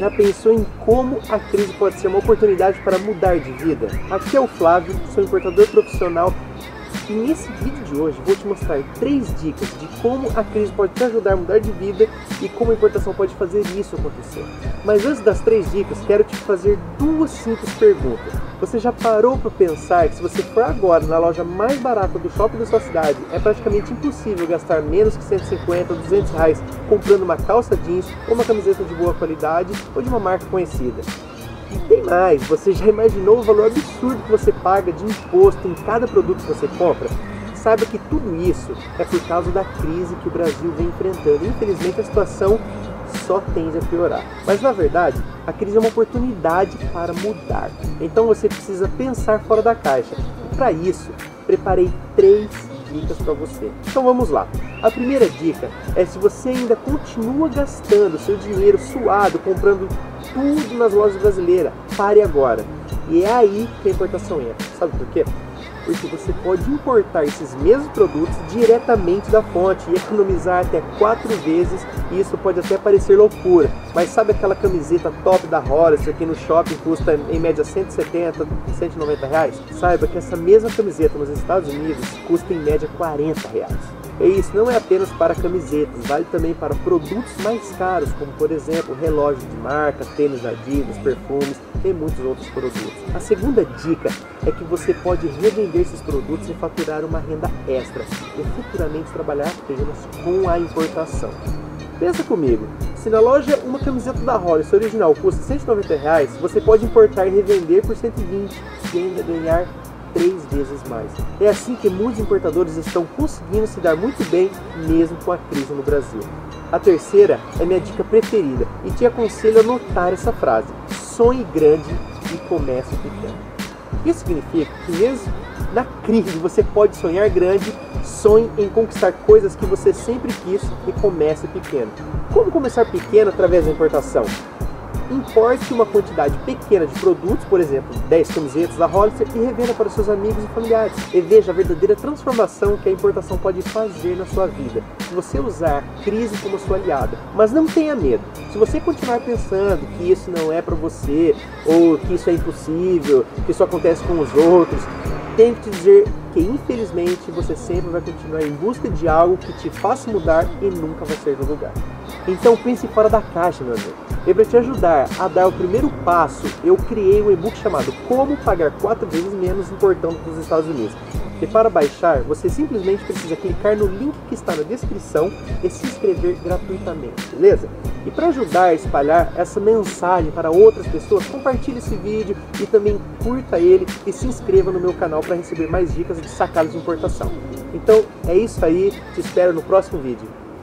Já pensou em como a crise pode ser uma oportunidade para mudar de vida? Aqui é o Flávio, sou importador profissional e nesse vídeo de hoje vou te mostrar três dicas de como a crise pode te ajudar a mudar de vida e como a importação pode fazer isso acontecer. Mas antes das três dicas, quero te fazer duas simples perguntas. Você já parou para pensar que se você for agora na loja mais barata do shopping da sua cidade, é praticamente impossível gastar menos que 150 ou 200 reais comprando uma calça jeans ou uma camiseta de boa qualidade ou de uma marca conhecida? E tem mais, você já imaginou o valor absurdo que você paga de imposto em cada produto que você compra? Saiba que tudo isso é por causa da crise que o Brasil vem enfrentando. Infelizmente a situação só tende a piorar. Mas na verdade, a crise é uma oportunidade para mudar. Então você precisa pensar fora da caixa. E para isso, preparei três dicas para você. Então vamos lá. A primeira dica é se você ainda continua gastando seu dinheiro suado comprando tudo nas lojas brasileiras, pare agora. E é aí que a importação entra. Sabe por quê? Porque você pode importar esses mesmos produtos diretamente da fonte e economizar até quatro vezes. E isso pode até parecer loucura, mas sabe aquela camiseta top da Hollister que no shopping custa em média 170, 190 reais? Saiba que essa mesma camiseta nos Estados Unidos custa em média 40 reais. E isso não é apenas para camisetas, vale também para produtos mais caros, como por exemplo relógios de marca, tênis Adidas, perfumes e muitos outros produtos. A segunda dica é que você pode revender esses produtos e faturar uma renda extra e futuramente trabalhar apenas com a importação. Pensa comigo, se na loja uma camiseta da Hollister original custa 190 reais, você pode importar e revender por 120 e ainda ganhar três vezes mais. É assim que muitos importadores estão conseguindo se dar muito bem, mesmo com a crise no Brasil. A terceira é minha dica preferida e te aconselho a notar essa frase: sonhe grande e comece pequeno. Isso significa que mesmo na crise você pode sonhar grande, sonhe em conquistar coisas que você sempre quis e comece pequeno. Como começar pequeno através da importação? Importe uma quantidade pequena de produtos, por exemplo, 10 camisetas da Hollister, e revenda para seus amigos e familiares. E veja a verdadeira transformação que a importação pode fazer na sua vida. Se você usar crise como sua aliada. Mas não tenha medo. Se você continuar pensando que isso não é para você, ou que isso é impossível, que isso acontece com os outros, tenho que te dizer que infelizmente você sempre vai continuar em busca de algo que te faça mudar e nunca vai sair do lugar. Então pense fora da caixa, meu amigo. E para te ajudar a dar o primeiro passo, eu criei um e-book chamado Como Pagar 4 vezes menos importando dos Estados Unidos. E para baixar, você simplesmente precisa clicar no link que está na descrição e se inscrever gratuitamente, beleza? E para ajudar a espalhar essa mensagem para outras pessoas, compartilhe esse vídeo e também curta ele e se inscreva no meu canal para receber mais dicas de sacadas de importação. Então é isso aí, te espero no próximo vídeo.